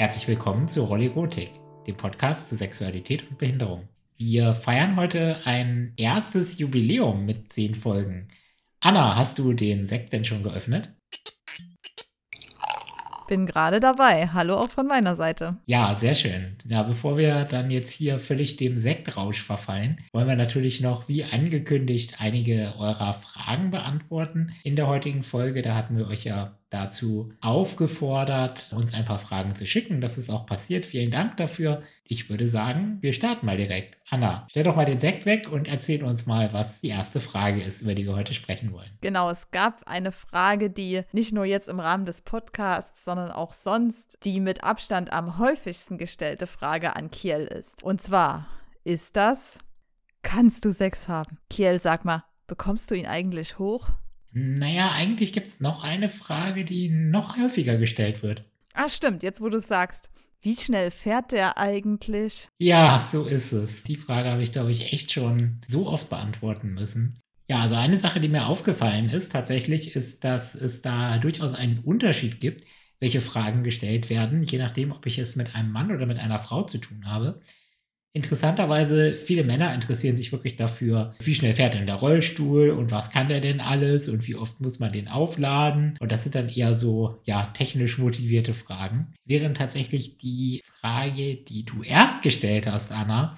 Herzlich willkommen zu Rollirotik, dem Podcast zu Sexualität und Behinderung. Wir feiern heute ein erstes Jubiläum mit zehn Folgen. Anna, hast du den Sekt denn schon geöffnet? Bin gerade dabei. Hallo auch von meiner Seite. Ja, sehr schön. Ja, bevor wir dann jetzt hier völlig dem Sektrausch verfallen, wollen wir natürlich noch, wie angekündigt, einige eurer Fragen beantworten in der heutigen Folge. Da hatten wir euch ja dazu aufgefordert, uns ein paar Fragen zu schicken. Das ist auch passiert. Vielen Dank dafür. Ich würde sagen, wir starten mal direkt. Anna, stell doch mal den Sekt weg und erzähl uns mal, was die erste Frage ist, über die wir heute sprechen wollen. Genau, es gab eine Frage, die nicht nur jetzt im Rahmen des Podcasts, sondern auch sonst die mit Abstand am häufigsten gestellte Frage an Kiel ist. Und zwar, ist das, kannst du Sex haben? Kiel, sag mal, bekommst du ihn eigentlich hoch? Naja, eigentlich gibt es noch eine Frage, die noch häufiger gestellt wird. Ah, stimmt, jetzt wo du es sagst. Wie schnell fährt der eigentlich? Ja, so ist es. Die Frage habe ich, glaube ich, echt schon so oft beantworten müssen. Ja, also eine Sache, die mir aufgefallen ist, tatsächlich, ist, dass es da durchaus einen Unterschied gibt, welche Fragen gestellt werden, je nachdem, ob ich es mit einem Mann oder mit einer Frau zu tun habe. Interessanterweise, viele Männer interessieren sich wirklich dafür, wie schnell fährt denn der Rollstuhl und was kann der denn alles und wie oft muss man den aufladen. Und das sind dann eher so, ja, technisch motivierte Fragen. Während tatsächlich die Frage, die du erst gestellt hast, Anna,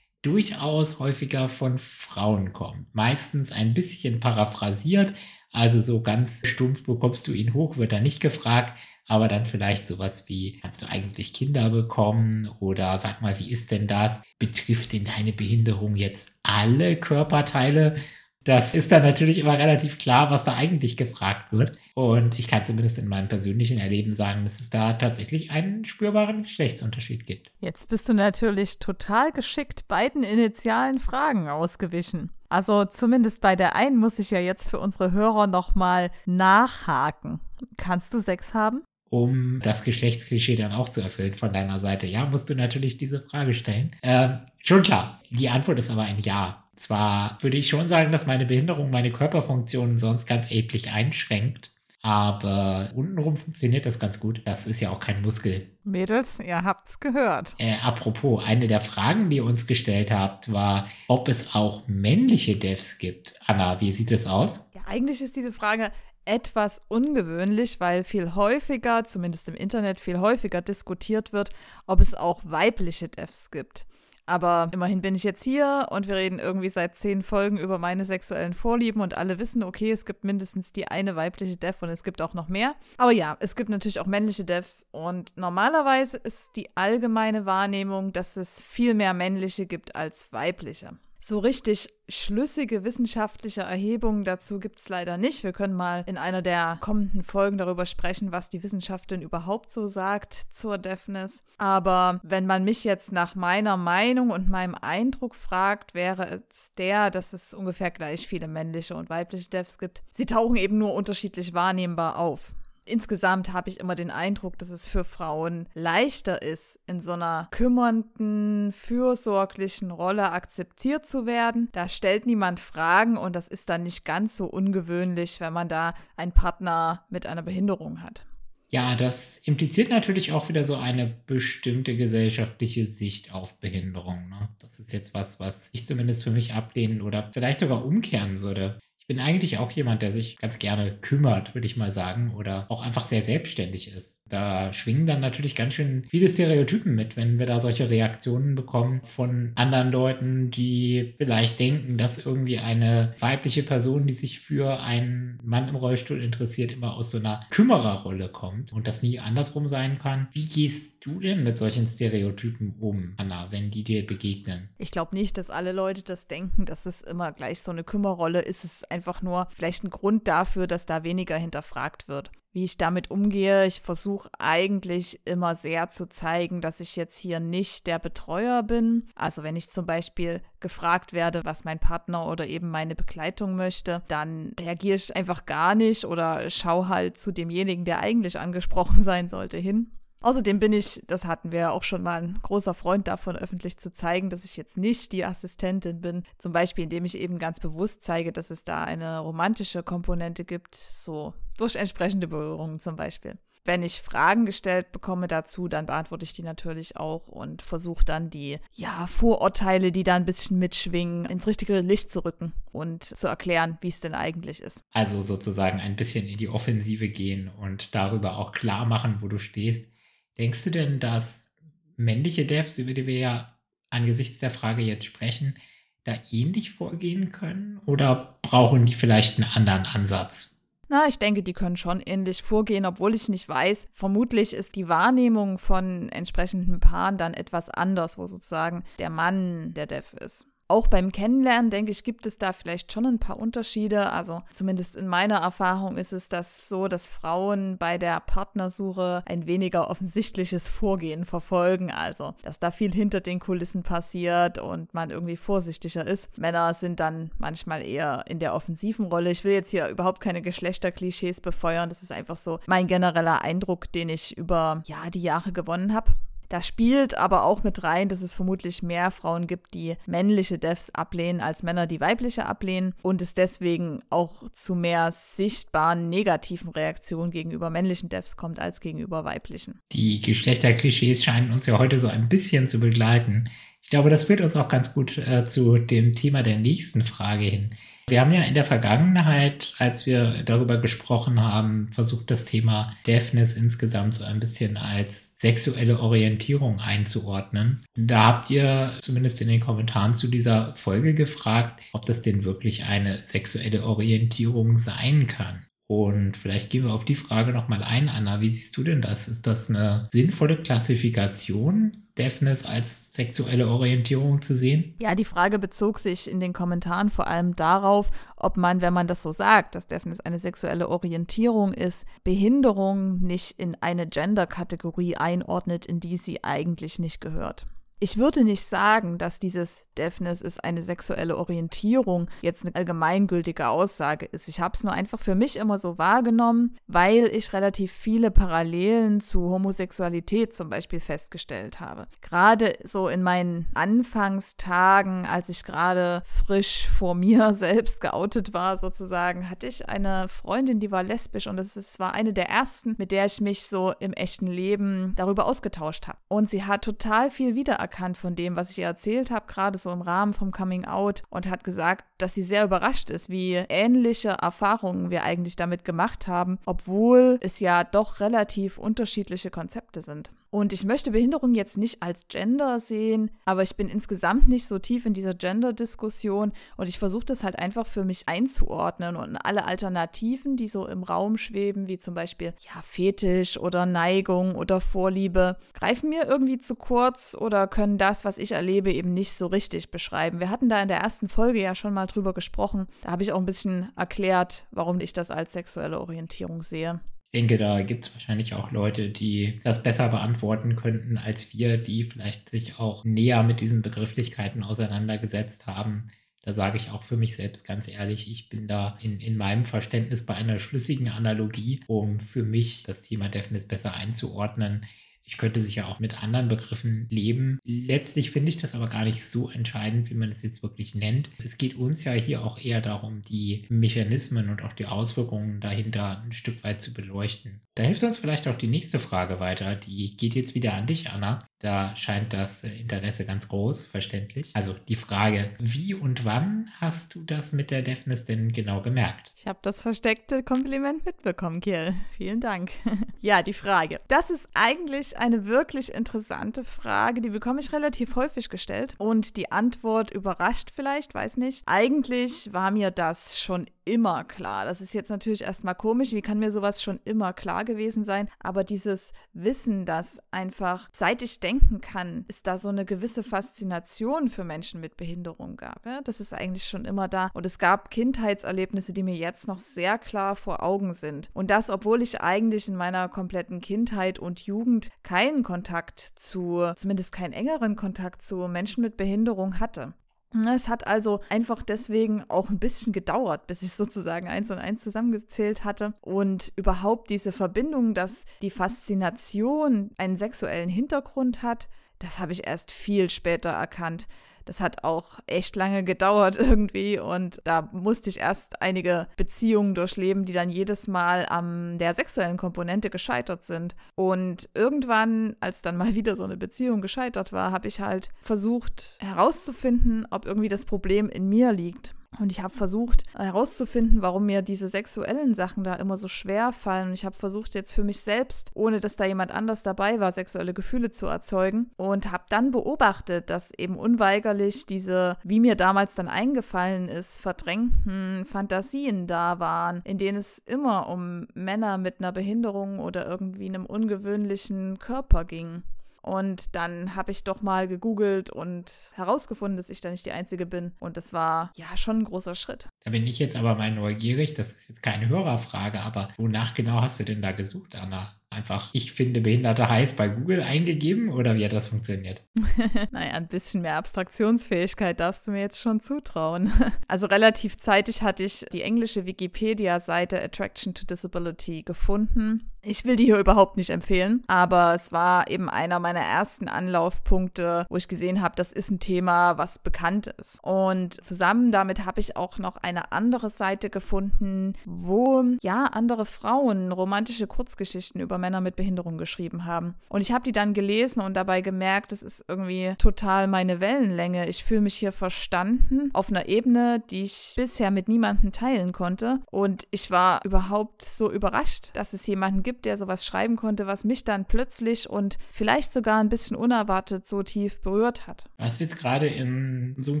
durchaus häufiger von Frauen kommt. Meistens ein bisschen paraphrasiert, also so ganz stumpf bekommst du ihn hoch, wird da nicht gefragt, aber dann vielleicht sowas wie, kannst du eigentlich Kinder bekommen oder sag mal, wie ist denn das? Betrifft denn deine Behinderung jetzt alle Körperteile? Das ist dann natürlich immer relativ klar, was da eigentlich gefragt wird. Und ich kann zumindest in meinem persönlichen Erleben sagen, dass es da tatsächlich einen spürbaren Geschlechtsunterschied gibt. Jetzt bist du natürlich total geschickt beiden initialen Fragen ausgewichen. Also zumindest bei der einen muss ich ja jetzt für unsere Hörer nochmal nachhaken. Kannst du Sex haben? Um das Geschlechtsklischee dann auch zu erfüllen von deiner Seite? Ja, musst du natürlich diese Frage stellen. Ähm, schon klar. Die Antwort ist aber ein Ja. Zwar würde ich schon sagen, dass meine Behinderung meine Körperfunktionen sonst ganz erheblich einschränkt. Aber untenrum funktioniert das ganz gut. Das ist ja auch kein Muskel. Mädels, ihr habt's gehört. Äh, apropos, eine der Fragen, die ihr uns gestellt habt, war, ob es auch männliche Devs gibt. Anna, wie sieht es aus? Ja, eigentlich ist diese Frage etwas ungewöhnlich, weil viel häufiger, zumindest im Internet, viel häufiger diskutiert wird, ob es auch weibliche Devs gibt. Aber immerhin bin ich jetzt hier und wir reden irgendwie seit zehn Folgen über meine sexuellen Vorlieben und alle wissen, okay, es gibt mindestens die eine weibliche Dev und es gibt auch noch mehr. Aber ja, es gibt natürlich auch männliche Devs und normalerweise ist die allgemeine Wahrnehmung, dass es viel mehr männliche gibt als weibliche. So richtig schlüssige wissenschaftliche Erhebungen dazu gibt es leider nicht. Wir können mal in einer der kommenden Folgen darüber sprechen, was die Wissenschaft denn überhaupt so sagt zur Deafness. Aber wenn man mich jetzt nach meiner Meinung und meinem Eindruck fragt, wäre es der, dass es ungefähr gleich viele männliche und weibliche Devs gibt. Sie tauchen eben nur unterschiedlich wahrnehmbar auf insgesamt habe ich immer den Eindruck, dass es für Frauen leichter ist, in so einer kümmernden, fürsorglichen Rolle akzeptiert zu werden. Da stellt niemand Fragen und das ist dann nicht ganz so ungewöhnlich, wenn man da einen Partner mit einer Behinderung hat. Ja, das impliziert natürlich auch wieder so eine bestimmte gesellschaftliche Sicht auf Behinderung. Ne? Das ist jetzt was, was ich zumindest für mich ablehnen oder vielleicht sogar umkehren würde bin eigentlich auch jemand, der sich ganz gerne kümmert, würde ich mal sagen, oder auch einfach sehr selbstständig ist. Da schwingen dann natürlich ganz schön viele Stereotypen mit, wenn wir da solche Reaktionen bekommen von anderen Leuten, die vielleicht denken, dass irgendwie eine weibliche Person, die sich für einen Mann im Rollstuhl interessiert, immer aus so einer Kümmererrolle kommt und das nie andersrum sein kann. Wie gehst du denn mit solchen Stereotypen um, Anna, wenn die dir begegnen? Ich glaube nicht, dass alle Leute das denken, dass es immer gleich so eine Kümmerrolle ist. Es ist einfach nur vielleicht ein Grund dafür, dass da weniger hinterfragt wird. Wie ich damit umgehe, ich versuche eigentlich immer sehr zu zeigen, dass ich jetzt hier nicht der Betreuer bin. Also wenn ich zum Beispiel gefragt werde, was mein Partner oder eben meine Begleitung möchte, dann reagiere ich einfach gar nicht oder schaue halt zu demjenigen, der eigentlich angesprochen sein sollte, hin. Außerdem bin ich, das hatten wir ja auch schon mal, ein großer Freund davon, öffentlich zu zeigen, dass ich jetzt nicht die Assistentin bin. Zum Beispiel, indem ich eben ganz bewusst zeige, dass es da eine romantische Komponente gibt, so durch entsprechende Berührungen zum Beispiel. Wenn ich Fragen gestellt bekomme dazu, dann beantworte ich die natürlich auch und versuche dann die ja, Vorurteile, die da ein bisschen mitschwingen, ins richtige Licht zu rücken und zu erklären, wie es denn eigentlich ist. Also sozusagen ein bisschen in die Offensive gehen und darüber auch klar machen, wo du stehst. Denkst du denn, dass männliche Devs, über die wir ja angesichts der Frage jetzt sprechen, da ähnlich vorgehen können oder brauchen die vielleicht einen anderen Ansatz? Na, ich denke, die können schon ähnlich vorgehen, obwohl ich nicht weiß. Vermutlich ist die Wahrnehmung von entsprechenden Paaren dann etwas anders, wo sozusagen der Mann der Dev ist. Auch beim Kennenlernen, denke ich, gibt es da vielleicht schon ein paar Unterschiede. Also zumindest in meiner Erfahrung ist es das so, dass Frauen bei der Partnersuche ein weniger offensichtliches Vorgehen verfolgen. Also, dass da viel hinter den Kulissen passiert und man irgendwie vorsichtiger ist. Männer sind dann manchmal eher in der offensiven Rolle. Ich will jetzt hier überhaupt keine Geschlechterklischees befeuern. Das ist einfach so mein genereller Eindruck, den ich über ja, die Jahre gewonnen habe. Da spielt aber auch mit rein, dass es vermutlich mehr Frauen gibt, die männliche Devs ablehnen, als Männer, die weibliche ablehnen und es deswegen auch zu mehr sichtbaren negativen Reaktionen gegenüber männlichen Devs kommt als gegenüber weiblichen. Die Geschlechterklischees scheinen uns ja heute so ein bisschen zu begleiten. Ich glaube, das führt uns auch ganz gut äh, zu dem Thema der nächsten Frage hin. Wir haben ja in der Vergangenheit, als wir darüber gesprochen haben, versucht, das Thema Deafness insgesamt so ein bisschen als sexuelle Orientierung einzuordnen. Da habt ihr zumindest in den Kommentaren zu dieser Folge gefragt, ob das denn wirklich eine sexuelle Orientierung sein kann. Und vielleicht gehen wir auf die Frage nochmal ein, Anna. Wie siehst du denn das? Ist das eine sinnvolle Klassifikation, Deafness als sexuelle Orientierung zu sehen? Ja, die Frage bezog sich in den Kommentaren vor allem darauf, ob man, wenn man das so sagt, dass Deafness eine sexuelle Orientierung ist, Behinderung nicht in eine Gender-Kategorie einordnet, in die sie eigentlich nicht gehört. Ich würde nicht sagen, dass dieses Deafness ist eine sexuelle Orientierung jetzt eine allgemeingültige Aussage ist. Ich habe es nur einfach für mich immer so wahrgenommen, weil ich relativ viele Parallelen zu Homosexualität zum Beispiel festgestellt habe. Gerade so in meinen Anfangstagen, als ich gerade frisch vor mir selbst geoutet war, sozusagen, hatte ich eine Freundin, die war lesbisch und es war eine der ersten, mit der ich mich so im echten Leben darüber ausgetauscht habe. Und sie hat total viel wiedererkannt von dem, was ich ihr erzählt habe, gerade so im Rahmen vom Coming Out und hat gesagt, dass sie sehr überrascht ist, wie ähnliche Erfahrungen wir eigentlich damit gemacht haben, obwohl es ja doch relativ unterschiedliche Konzepte sind. Und ich möchte Behinderung jetzt nicht als Gender sehen, aber ich bin insgesamt nicht so tief in dieser Gender-Diskussion und ich versuche das halt einfach für mich einzuordnen und alle Alternativen, die so im Raum schweben, wie zum Beispiel ja, Fetisch oder Neigung oder Vorliebe, greifen mir irgendwie zu kurz oder können das, was ich erlebe, eben nicht so richtig beschreiben. Wir hatten da in der ersten Folge ja schon mal drüber gesprochen. Da habe ich auch ein bisschen erklärt, warum ich das als sexuelle Orientierung sehe. Ich denke, da gibt es wahrscheinlich auch Leute, die das besser beantworten könnten als wir, die vielleicht sich auch näher mit diesen Begrifflichkeiten auseinandergesetzt haben. Da sage ich auch für mich selbst ganz ehrlich, ich bin da in, in meinem Verständnis bei einer schlüssigen Analogie, um für mich das Thema Deafness besser einzuordnen. Ich könnte sicher auch mit anderen Begriffen leben. Letztlich finde ich das aber gar nicht so entscheidend, wie man es jetzt wirklich nennt. Es geht uns ja hier auch eher darum, die Mechanismen und auch die Auswirkungen dahinter ein Stück weit zu beleuchten. Da hilft uns vielleicht auch die nächste Frage weiter. Die geht jetzt wieder an dich, Anna. Da scheint das Interesse ganz groß, verständlich. Also die Frage, wie und wann hast du das mit der Deafness denn genau gemerkt? Ich habe das versteckte Kompliment mitbekommen, Kiel. Vielen Dank. ja, die Frage. Das ist eigentlich eine wirklich interessante Frage. Die bekomme ich relativ häufig gestellt. Und die Antwort überrascht vielleicht, weiß nicht. Eigentlich war mir das schon immer klar. Das ist jetzt natürlich erstmal komisch. Wie kann mir sowas schon immer klar gewesen sein? Aber dieses Wissen, dass einfach, seit ich denken kann, ist da so eine gewisse Faszination für Menschen mit Behinderung gab. Ja? Das ist eigentlich schon immer da. Und es gab Kindheitserlebnisse, die mir jetzt noch sehr klar vor Augen sind. Und das, obwohl ich eigentlich in meiner kompletten Kindheit und Jugend keinen Kontakt zu, zumindest keinen engeren Kontakt zu Menschen mit Behinderung hatte. Es hat also einfach deswegen auch ein bisschen gedauert, bis ich sozusagen eins und eins zusammengezählt hatte. Und überhaupt diese Verbindung, dass die Faszination einen sexuellen Hintergrund hat, das habe ich erst viel später erkannt das hat auch echt lange gedauert irgendwie und da musste ich erst einige Beziehungen durchleben, die dann jedes Mal an der sexuellen Komponente gescheitert sind. Und irgendwann, als dann mal wieder so eine Beziehung gescheitert war, habe ich halt versucht herauszufinden, ob irgendwie das Problem in mir liegt. Und ich habe versucht herauszufinden, warum mir diese sexuellen Sachen da immer so schwer fallen. Und ich habe versucht jetzt für mich selbst, ohne dass da jemand anders dabei war, sexuelle Gefühle zu erzeugen. Und habe dann beobachtet, dass eben unweigerlich diese, wie mir damals dann eingefallen ist, verdrängten Fantasien da waren, in denen es immer um Männer mit einer Behinderung oder irgendwie einem ungewöhnlichen Körper ging. Und dann habe ich doch mal gegoogelt und herausgefunden, dass ich da nicht die Einzige bin. Und das war ja schon ein großer Schritt. Da bin ich jetzt aber mal neugierig. Das ist jetzt keine Hörerfrage, aber wonach genau hast du denn da gesucht, Anna? Einfach ich finde Behinderte heiß bei Google eingegeben oder wie hat das funktioniert? naja, ein bisschen mehr Abstraktionsfähigkeit darfst du mir jetzt schon zutrauen. also relativ zeitig hatte ich die englische Wikipedia-Seite Attraction to Disability gefunden. Ich will die hier überhaupt nicht empfehlen, aber es war eben einer meiner ersten Anlaufpunkte, wo ich gesehen habe, das ist ein Thema, was bekannt ist. Und zusammen damit habe ich auch noch eine andere Seite gefunden, wo ja andere Frauen romantische Kurzgeschichten über Männer mit Behinderung geschrieben haben. Und ich habe die dann gelesen und dabei gemerkt, es ist irgendwie total meine Wellenlänge. Ich fühle mich hier verstanden auf einer Ebene, die ich bisher mit niemandem teilen konnte. Und ich war überhaupt so überrascht, dass es jemanden gibt, der sowas schreiben konnte, was mich dann plötzlich und vielleicht sogar ein bisschen unerwartet so tief berührt hat. Du hast jetzt gerade in so einem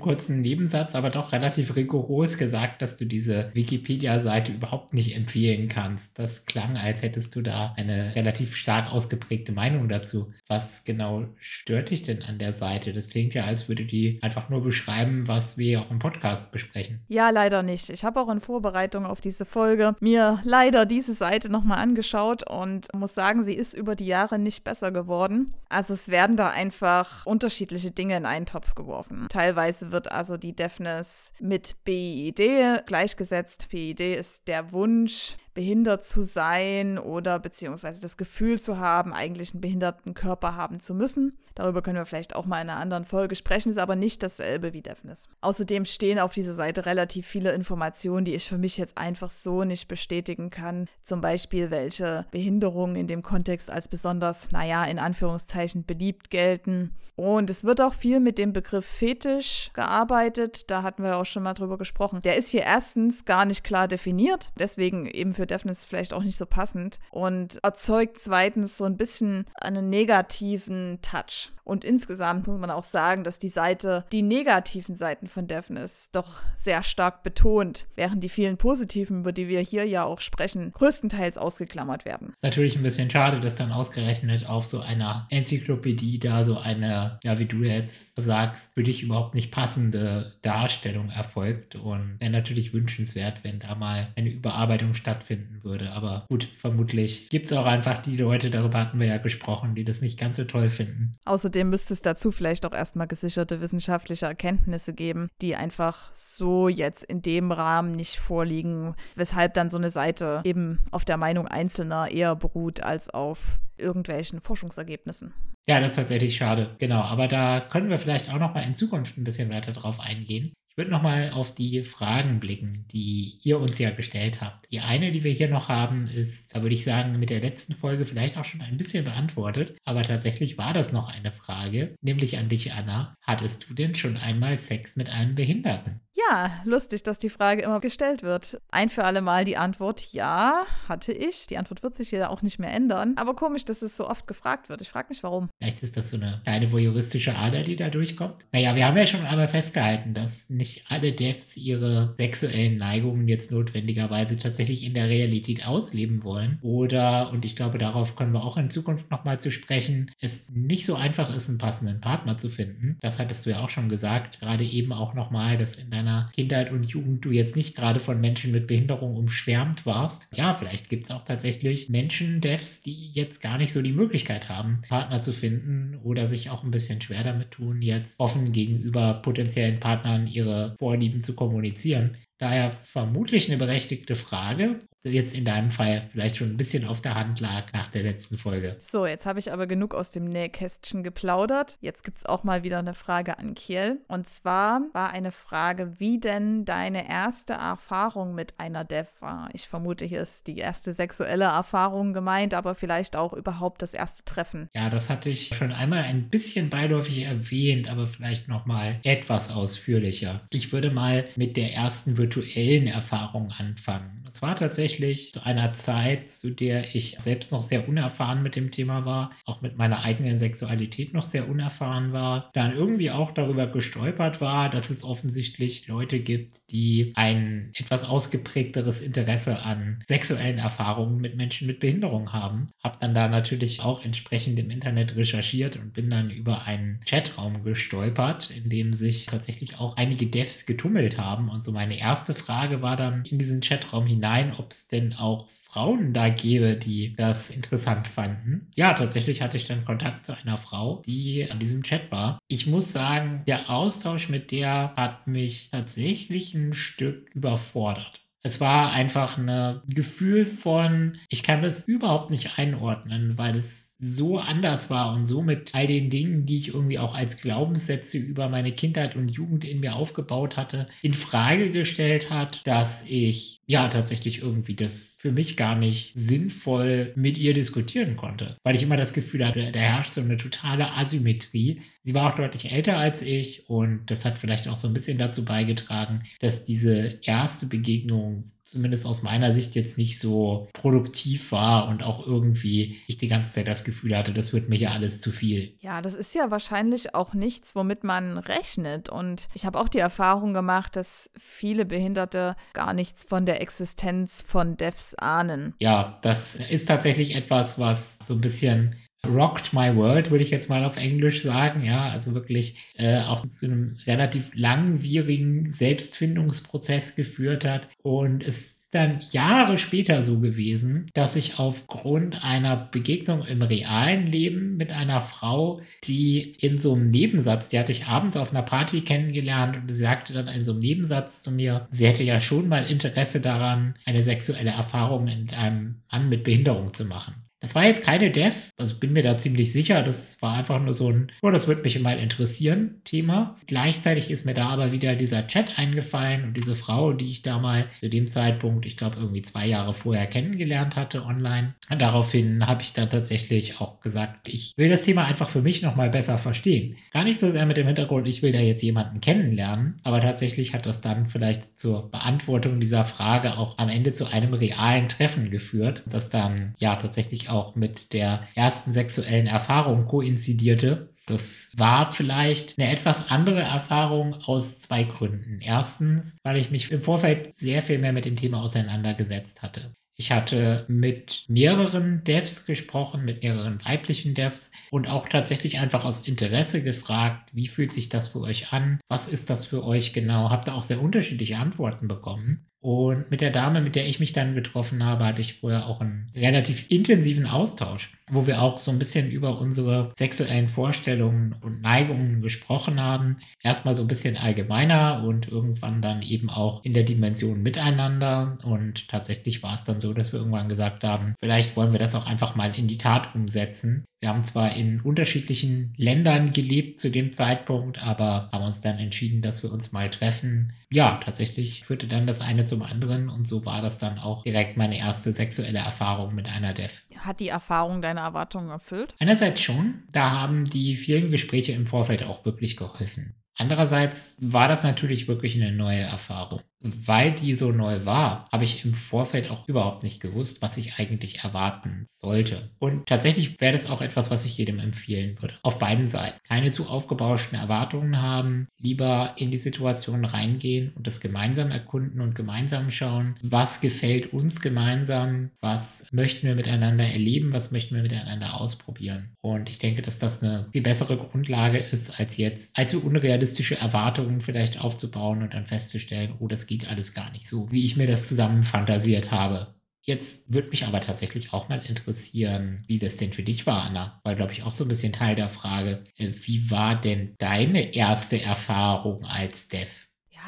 kurzen Nebensatz aber doch relativ rigoros gesagt, dass du diese Wikipedia-Seite überhaupt nicht empfehlen kannst. Das klang, als hättest du da eine relativ stark ausgeprägte Meinung dazu. Was genau stört dich denn an der Seite? Das klingt ja, als würde die einfach nur beschreiben, was wir auch im Podcast besprechen. Ja, leider nicht. Ich habe auch in Vorbereitung auf diese Folge mir leider diese Seite nochmal angeschaut und muss sagen, sie ist über die Jahre nicht besser geworden. Also es werden da einfach unterschiedliche Dinge in einen Topf geworfen. Teilweise wird also die Deafness mit BID gleichgesetzt. BID ist der Wunsch, behindert zu sein oder beziehungsweise das Gefühl zu haben, eigentlich einen behinderten Körper haben zu müssen. Darüber können wir vielleicht auch mal in einer anderen Folge sprechen, ist aber nicht dasselbe wie Deafness. Außerdem stehen auf dieser Seite relativ viele Informationen, die ich für mich jetzt einfach so nicht bestätigen kann. Zum Beispiel, welche Behinderungen in dem Kontext als besonders, naja, in Anführungszeichen beliebt gelten. Und es wird auch viel mit dem Begriff Fetisch gearbeitet. Da hatten wir auch schon mal drüber gesprochen. Der ist hier erstens gar nicht klar definiert, deswegen eben für Deafness vielleicht auch nicht so passend und erzeugt zweitens so ein bisschen einen negativen Touch. Und insgesamt muss man auch sagen, dass die Seite die negativen Seiten von Deafness doch sehr stark betont, während die vielen positiven, über die wir hier ja auch sprechen, größtenteils ausgeklammert werden. Ist natürlich ein bisschen schade, dass dann ausgerechnet auf so einer Enzyklopädie da so eine, ja, wie du jetzt sagst, für dich überhaupt nicht passende Darstellung erfolgt. Und wäre natürlich wünschenswert, wenn da mal eine Überarbeitung stattfinden würde. Aber gut, vermutlich gibt es auch einfach die Leute, darüber hatten wir ja gesprochen, die das nicht ganz so toll finden. Außerdem müsste es dazu vielleicht auch erstmal gesicherte wissenschaftliche Erkenntnisse geben, die einfach so jetzt in dem Rahmen nicht vorliegen, weshalb dann so eine Seite eben auf der Meinung Einzelner eher beruht als auf irgendwelchen Forschungsergebnissen. Ja, das ist tatsächlich schade. Genau, aber da können wir vielleicht auch noch mal in Zukunft ein bisschen weiter drauf eingehen. Ich würde nochmal auf die Fragen blicken, die ihr uns ja gestellt habt. Die eine, die wir hier noch haben, ist, da würde ich sagen, mit der letzten Folge vielleicht auch schon ein bisschen beantwortet. Aber tatsächlich war das noch eine Frage, nämlich an dich, Anna. Hattest du denn schon einmal Sex mit einem Behinderten? Ja, lustig, dass die Frage immer gestellt wird. Ein für alle Mal die Antwort ja, hatte ich. Die Antwort wird sich ja auch nicht mehr ändern. Aber komisch, dass es so oft gefragt wird. Ich frage mich, warum. Vielleicht ist das so eine kleine voyeuristische Ader, die da durchkommt. Naja, wir haben ja schon einmal festgehalten, dass nicht alle Devs ihre sexuellen Neigungen jetzt notwendigerweise tatsächlich in der Realität ausleben wollen. Oder, und ich glaube, darauf können wir auch in Zukunft nochmal zu sprechen, es nicht so einfach ist, einen passenden Partner zu finden. Das hattest du ja auch schon gesagt. Gerade eben auch nochmal, dass in deiner Kindheit und Jugend du jetzt nicht gerade von Menschen mit Behinderung umschwärmt warst. Ja, vielleicht gibt es auch tatsächlich Menschen, Devs, die jetzt gar nicht so die Möglichkeit haben, Partner zu finden oder sich auch ein bisschen schwer damit tun, jetzt offen gegenüber potenziellen Partnern ihre Vorlieben zu kommunizieren. Daher vermutlich eine berechtigte Frage. Jetzt in deinem Fall vielleicht schon ein bisschen auf der Hand lag nach der letzten Folge. So, jetzt habe ich aber genug aus dem Nähkästchen geplaudert. Jetzt gibt es auch mal wieder eine Frage an Kiel. Und zwar war eine Frage, wie denn deine erste Erfahrung mit einer Dev war. Ich vermute, hier ist die erste sexuelle Erfahrung gemeint, aber vielleicht auch überhaupt das erste Treffen. Ja, das hatte ich schon einmal ein bisschen beiläufig erwähnt, aber vielleicht noch mal etwas ausführlicher. Ich würde mal mit der ersten virtuellen Erfahrung anfangen. Es war tatsächlich zu einer Zeit, zu der ich selbst noch sehr unerfahren mit dem Thema war, auch mit meiner eigenen Sexualität noch sehr unerfahren war, dann irgendwie auch darüber gestolpert war, dass es offensichtlich Leute gibt, die ein etwas ausgeprägteres Interesse an sexuellen Erfahrungen mit Menschen mit Behinderung haben. Hab dann da natürlich auch entsprechend im Internet recherchiert und bin dann über einen Chatraum gestolpert, in dem sich tatsächlich auch einige Devs getummelt haben. Und so meine erste Frage war dann in diesen Chatraum hinein, hinein, ob es denn auch Frauen da gäbe, die das interessant fanden. Ja, tatsächlich hatte ich dann Kontakt zu einer Frau, die an diesem Chat war. Ich muss sagen, der Austausch mit der hat mich tatsächlich ein Stück überfordert. Es war einfach ein Gefühl von, ich kann das überhaupt nicht einordnen, weil es so anders war und so mit all den Dingen, die ich irgendwie auch als Glaubenssätze über meine Kindheit und Jugend in mir aufgebaut hatte, in Frage gestellt hat, dass ich ja tatsächlich irgendwie das für mich gar nicht sinnvoll mit ihr diskutieren konnte, weil ich immer das Gefühl hatte, da herrscht so eine totale Asymmetrie. Sie war auch deutlich älter als ich und das hat vielleicht auch so ein bisschen dazu beigetragen, dass diese erste Begegnung zumindest aus meiner Sicht jetzt nicht so produktiv war und auch irgendwie ich die ganze Zeit das Gefühl hatte, das wird mir ja alles zu viel. Ja, das ist ja wahrscheinlich auch nichts, womit man rechnet. Und ich habe auch die Erfahrung gemacht, dass viele Behinderte gar nichts von der Existenz von Devs ahnen. Ja, das ist tatsächlich etwas, was so ein bisschen rocked my world, würde ich jetzt mal auf Englisch sagen. Ja, also wirklich äh, auch zu einem relativ langwierigen Selbstfindungsprozess geführt hat. Und es ist dann Jahre später so gewesen, dass ich aufgrund einer Begegnung im realen Leben mit einer Frau, die in so einem Nebensatz, die hatte ich abends auf einer Party kennengelernt und sie sagte dann in so einem Nebensatz zu mir, sie hätte ja schon mal Interesse daran, eine sexuelle Erfahrung mit einem Mann mit Behinderung zu machen. Das war jetzt keine Dev, also bin mir da ziemlich sicher, das war einfach nur so ein, oh, das würde mich mal interessieren, Thema. Gleichzeitig ist mir da aber wieder dieser Chat eingefallen und diese Frau, die ich da mal zu dem Zeitpunkt, ich glaube irgendwie zwei Jahre vorher kennengelernt hatte online. Und daraufhin habe ich dann tatsächlich auch gesagt, ich will das Thema einfach für mich nochmal besser verstehen. Gar nicht so sehr mit dem Hintergrund, ich will da jetzt jemanden kennenlernen, aber tatsächlich hat das dann vielleicht zur Beantwortung dieser Frage auch am Ende zu einem realen Treffen geführt, das dann ja tatsächlich auch mit der ersten sexuellen Erfahrung koinzidierte. Das war vielleicht eine etwas andere Erfahrung aus zwei Gründen. Erstens, weil ich mich im Vorfeld sehr viel mehr mit dem Thema auseinandergesetzt hatte. Ich hatte mit mehreren Devs gesprochen, mit mehreren weiblichen Devs und auch tatsächlich einfach aus Interesse gefragt, wie fühlt sich das für euch an? Was ist das für euch genau? Habe da auch sehr unterschiedliche Antworten bekommen. Und mit der Dame, mit der ich mich dann getroffen habe, hatte ich vorher auch einen relativ intensiven Austausch, wo wir auch so ein bisschen über unsere sexuellen Vorstellungen und Neigungen gesprochen haben. Erstmal so ein bisschen allgemeiner und irgendwann dann eben auch in der Dimension miteinander. Und tatsächlich war es dann so, dass wir irgendwann gesagt haben, vielleicht wollen wir das auch einfach mal in die Tat umsetzen. Wir haben zwar in unterschiedlichen Ländern gelebt zu dem Zeitpunkt, aber haben uns dann entschieden, dass wir uns mal treffen. Ja, tatsächlich führte dann das eine zum anderen und so war das dann auch direkt meine erste sexuelle Erfahrung mit einer Dev. Hat die Erfahrung deine Erwartungen erfüllt? Einerseits schon, da haben die vielen Gespräche im Vorfeld auch wirklich geholfen. Andererseits war das natürlich wirklich eine neue Erfahrung weil die so neu war, habe ich im Vorfeld auch überhaupt nicht gewusst, was ich eigentlich erwarten sollte. Und tatsächlich wäre das auch etwas, was ich jedem empfehlen würde. Auf beiden Seiten. Keine zu aufgebauschten Erwartungen haben, lieber in die Situation reingehen und das gemeinsam erkunden und gemeinsam schauen, was gefällt uns gemeinsam, was möchten wir miteinander erleben, was möchten wir miteinander ausprobieren. Und ich denke, dass das eine viel bessere Grundlage ist, als jetzt allzu unrealistische Erwartungen vielleicht aufzubauen und dann festzustellen, oh, das geht alles gar nicht so, wie ich mir das zusammen fantasiert habe. Jetzt würde mich aber tatsächlich auch mal interessieren, wie das denn für dich war, Anna. War, glaube ich, auch so ein bisschen Teil der Frage. Äh, wie war denn deine erste Erfahrung als Dev?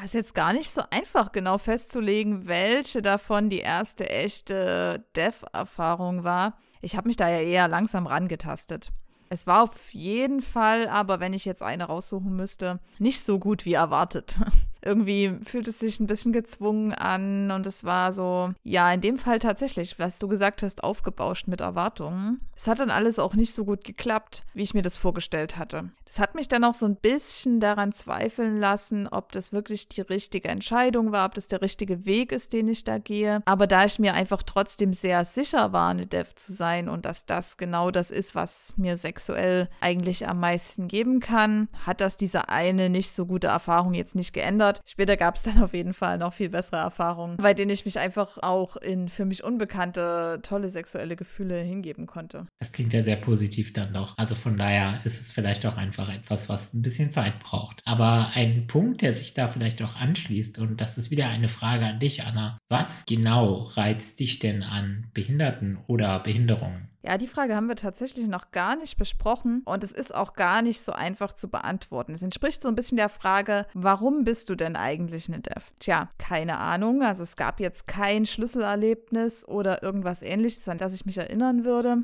ist jetzt gar nicht so einfach genau festzulegen, welche davon die erste echte Dev-Erfahrung war. Ich habe mich da ja eher langsam rangetastet. Es war auf jeden Fall, aber wenn ich jetzt eine raussuchen müsste, nicht so gut wie erwartet. Irgendwie fühlt es sich ein bisschen gezwungen an und es war so, ja, in dem Fall tatsächlich, was du gesagt hast, aufgebauscht mit Erwartungen. Es hat dann alles auch nicht so gut geklappt, wie ich mir das vorgestellt hatte. Das hat mich dann auch so ein bisschen daran zweifeln lassen, ob das wirklich die richtige Entscheidung war, ob das der richtige Weg ist, den ich da gehe. Aber da ich mir einfach trotzdem sehr sicher war, eine Dev zu sein und dass das genau das ist, was mir sexuell eigentlich am meisten geben kann, hat das diese eine nicht so gute Erfahrung jetzt nicht geändert. Später gab es dann auf jeden Fall noch viel bessere Erfahrungen, bei denen ich mich einfach auch in für mich unbekannte, tolle sexuelle Gefühle hingeben konnte. Das klingt ja sehr positiv dann doch. Also von daher ist es vielleicht auch einfach etwas, was ein bisschen Zeit braucht. Aber ein Punkt, der sich da vielleicht auch anschließt, und das ist wieder eine Frage an dich, Anna. Was genau reizt dich denn an Behinderten oder Behinderungen? Ja, die Frage haben wir tatsächlich noch gar nicht besprochen und es ist auch gar nicht so einfach zu beantworten. Es entspricht so ein bisschen der Frage, warum bist du denn eigentlich eine Dev? Tja, keine Ahnung. Also es gab jetzt kein Schlüsselerlebnis oder irgendwas ähnliches, an das ich mich erinnern würde.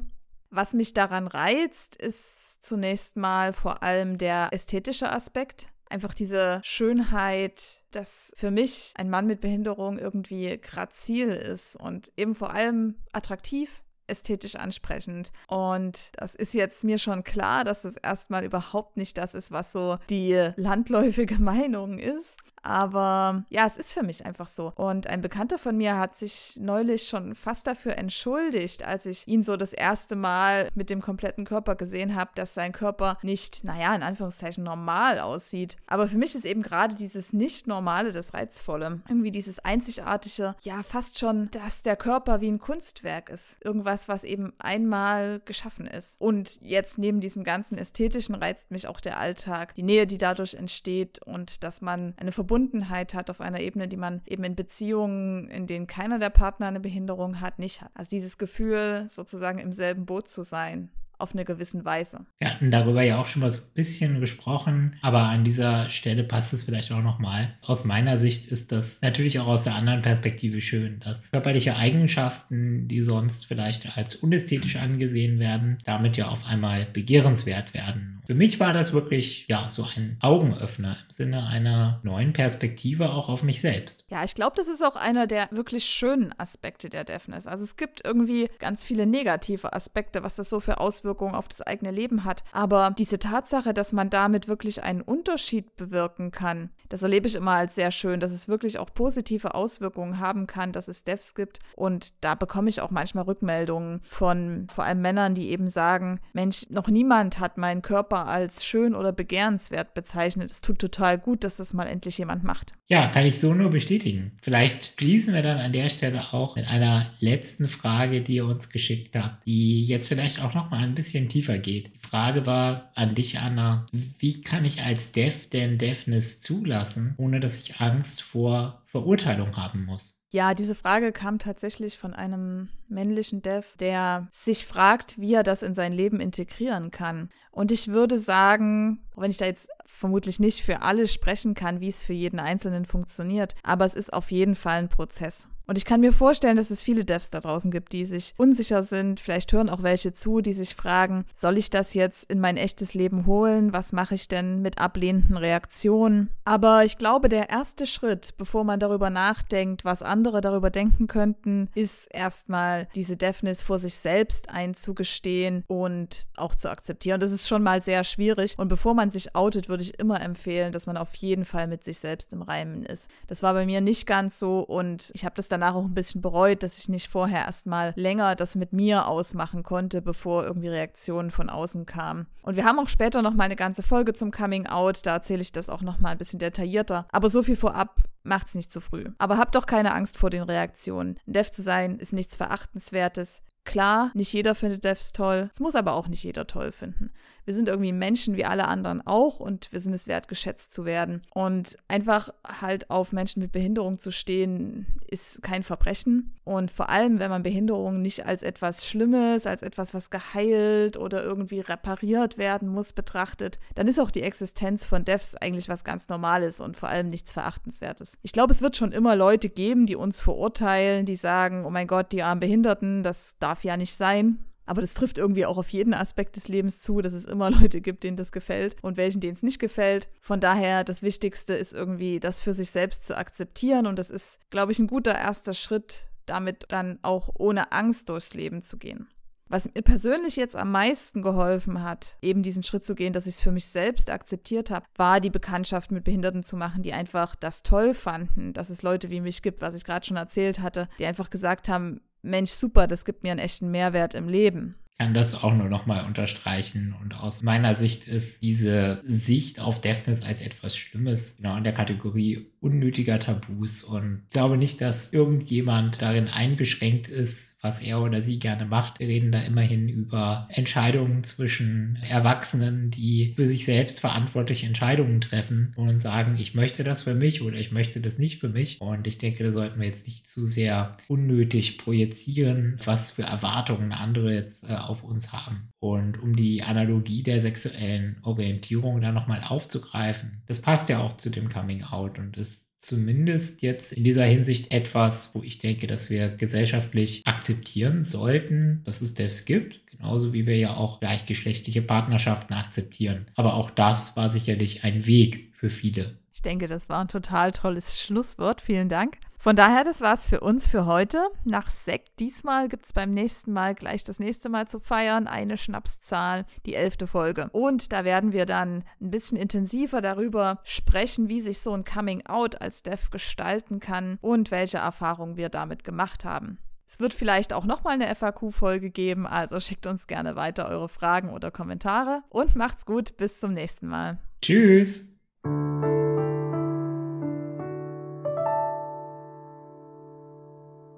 Was mich daran reizt, ist zunächst mal vor allem der ästhetische Aspekt. Einfach diese Schönheit, dass für mich ein Mann mit Behinderung irgendwie grazil ist und eben vor allem attraktiv ästhetisch ansprechend. Und das ist jetzt mir schon klar, dass es erstmal überhaupt nicht das ist, was so die landläufige Meinung ist. Aber ja, es ist für mich einfach so. Und ein Bekannter von mir hat sich neulich schon fast dafür entschuldigt, als ich ihn so das erste Mal mit dem kompletten Körper gesehen habe, dass sein Körper nicht, naja, in Anführungszeichen normal aussieht. Aber für mich ist eben gerade dieses Nicht-Normale das Reizvolle. Irgendwie dieses Einzigartige, ja, fast schon, dass der Körper wie ein Kunstwerk ist. Irgendwas, was eben einmal geschaffen ist. Und jetzt neben diesem ganzen Ästhetischen reizt mich auch der Alltag, die Nähe, die dadurch entsteht und dass man eine Verbundenheit Verbundenheit hat auf einer Ebene, die man eben in Beziehungen, in denen keiner der Partner eine Behinderung hat, nicht hat. Also dieses Gefühl, sozusagen im selben Boot zu sein auf eine gewisse Weise. Wir hatten darüber ja auch schon mal so ein bisschen gesprochen, aber an dieser Stelle passt es vielleicht auch nochmal. Aus meiner Sicht ist das natürlich auch aus der anderen Perspektive schön, dass körperliche Eigenschaften, die sonst vielleicht als unästhetisch angesehen werden, damit ja auf einmal begehrenswert werden. Für mich war das wirklich ja so ein Augenöffner im Sinne einer neuen Perspektive auch auf mich selbst. Ja, ich glaube, das ist auch einer der wirklich schönen Aspekte der Deafness. Also es gibt irgendwie ganz viele negative Aspekte, was das so für Auswirkungen auf das eigene Leben hat. Aber diese Tatsache, dass man damit wirklich einen Unterschied bewirken kann, das erlebe ich immer als sehr schön, dass es wirklich auch positive Auswirkungen haben kann, dass es Devs gibt. Und da bekomme ich auch manchmal Rückmeldungen von vor allem Männern, die eben sagen, Mensch, noch niemand hat meinen Körper als schön oder begehrenswert bezeichnet. Es tut total gut, dass das mal endlich jemand macht. Ja, kann ich so nur bestätigen. Vielleicht schließen wir dann an der Stelle auch mit einer letzten Frage, die ihr uns geschickt habt, die jetzt vielleicht auch noch mal ein bisschen tiefer geht. Die Frage war an dich, Anna, wie kann ich als Dev denn Deafness zulassen, ohne dass ich Angst vor Verurteilung haben muss? Ja, diese Frage kam tatsächlich von einem männlichen Dev, der sich fragt, wie er das in sein Leben integrieren kann. Und ich würde sagen, wenn ich da jetzt vermutlich nicht für alle sprechen kann, wie es für jeden Einzelnen funktioniert, aber es ist auf jeden Fall ein Prozess. Und ich kann mir vorstellen, dass es viele Devs da draußen gibt, die sich unsicher sind. Vielleicht hören auch welche zu, die sich fragen, soll ich das jetzt in mein echtes Leben holen? Was mache ich denn mit ablehnenden Reaktionen? Aber ich glaube, der erste Schritt, bevor man darüber nachdenkt, was andere darüber denken könnten, ist erstmal diese Deafness vor sich selbst einzugestehen und auch zu akzeptieren. Das ist schon mal sehr schwierig. Und bevor man sich outet, würde ich immer empfehlen, dass man auf jeden Fall mit sich selbst im Reimen ist. Das war bei mir nicht ganz so und ich habe das dann danach auch ein bisschen bereut, dass ich nicht vorher erstmal länger das mit mir ausmachen konnte, bevor irgendwie Reaktionen von außen kamen. Und wir haben auch später noch mal eine ganze Folge zum Coming Out, da erzähle ich das auch noch mal ein bisschen detaillierter. Aber so viel vorab, macht's nicht zu früh. Aber habt doch keine Angst vor den Reaktionen. Dev zu sein ist nichts Verachtenswertes. Klar, nicht jeder findet Devs toll. Es muss aber auch nicht jeder toll finden. Wir sind irgendwie Menschen wie alle anderen auch und wir sind es wert, geschätzt zu werden. Und einfach halt auf Menschen mit Behinderung zu stehen, ist kein Verbrechen. Und vor allem, wenn man Behinderung nicht als etwas Schlimmes, als etwas, was geheilt oder irgendwie repariert werden muss, betrachtet, dann ist auch die Existenz von Devs eigentlich was ganz Normales und vor allem nichts Verachtenswertes. Ich glaube, es wird schon immer Leute geben, die uns verurteilen, die sagen, oh mein Gott, die armen Behinderten, das darf ja nicht sein. Aber das trifft irgendwie auch auf jeden Aspekt des Lebens zu, dass es immer Leute gibt, denen das gefällt und welchen, denen es nicht gefällt. Von daher, das Wichtigste ist irgendwie, das für sich selbst zu akzeptieren. Und das ist, glaube ich, ein guter erster Schritt, damit dann auch ohne Angst durchs Leben zu gehen. Was mir persönlich jetzt am meisten geholfen hat, eben diesen Schritt zu gehen, dass ich es für mich selbst akzeptiert habe, war die Bekanntschaft mit Behinderten zu machen, die einfach das toll fanden, dass es Leute wie mich gibt, was ich gerade schon erzählt hatte, die einfach gesagt haben, Mensch, super, das gibt mir einen echten Mehrwert im Leben kann das auch nur nochmal unterstreichen. Und aus meiner Sicht ist diese Sicht auf Deafness als etwas Schlimmes genau in der Kategorie unnötiger Tabus. Und ich glaube nicht, dass irgendjemand darin eingeschränkt ist, was er oder sie gerne macht. Wir reden da immerhin über Entscheidungen zwischen Erwachsenen, die für sich selbst verantwortlich Entscheidungen treffen und sagen, ich möchte das für mich oder ich möchte das nicht für mich. Und ich denke, da sollten wir jetzt nicht zu sehr unnötig projizieren, was für Erwartungen andere jetzt äh, auf uns haben. Und um die Analogie der sexuellen Orientierung da nochmal aufzugreifen, das passt ja auch zu dem Coming Out und ist zumindest jetzt in dieser Hinsicht etwas, wo ich denke, dass wir gesellschaftlich akzeptieren sollten, dass es Devs gibt. Genauso wie wir ja auch gleichgeschlechtliche Partnerschaften akzeptieren. Aber auch das war sicherlich ein Weg für viele. Ich denke, das war ein total tolles Schlusswort. Vielen Dank. Von daher, das war's für uns für heute. Nach Sekt diesmal gibt es beim nächsten Mal gleich das nächste Mal zu feiern eine Schnapszahl, die elfte Folge. Und da werden wir dann ein bisschen intensiver darüber sprechen, wie sich so ein Coming Out als Dev gestalten kann und welche Erfahrungen wir damit gemacht haben. Es wird vielleicht auch nochmal eine FAQ-Folge geben, also schickt uns gerne weiter eure Fragen oder Kommentare und macht's gut, bis zum nächsten Mal. Tschüss.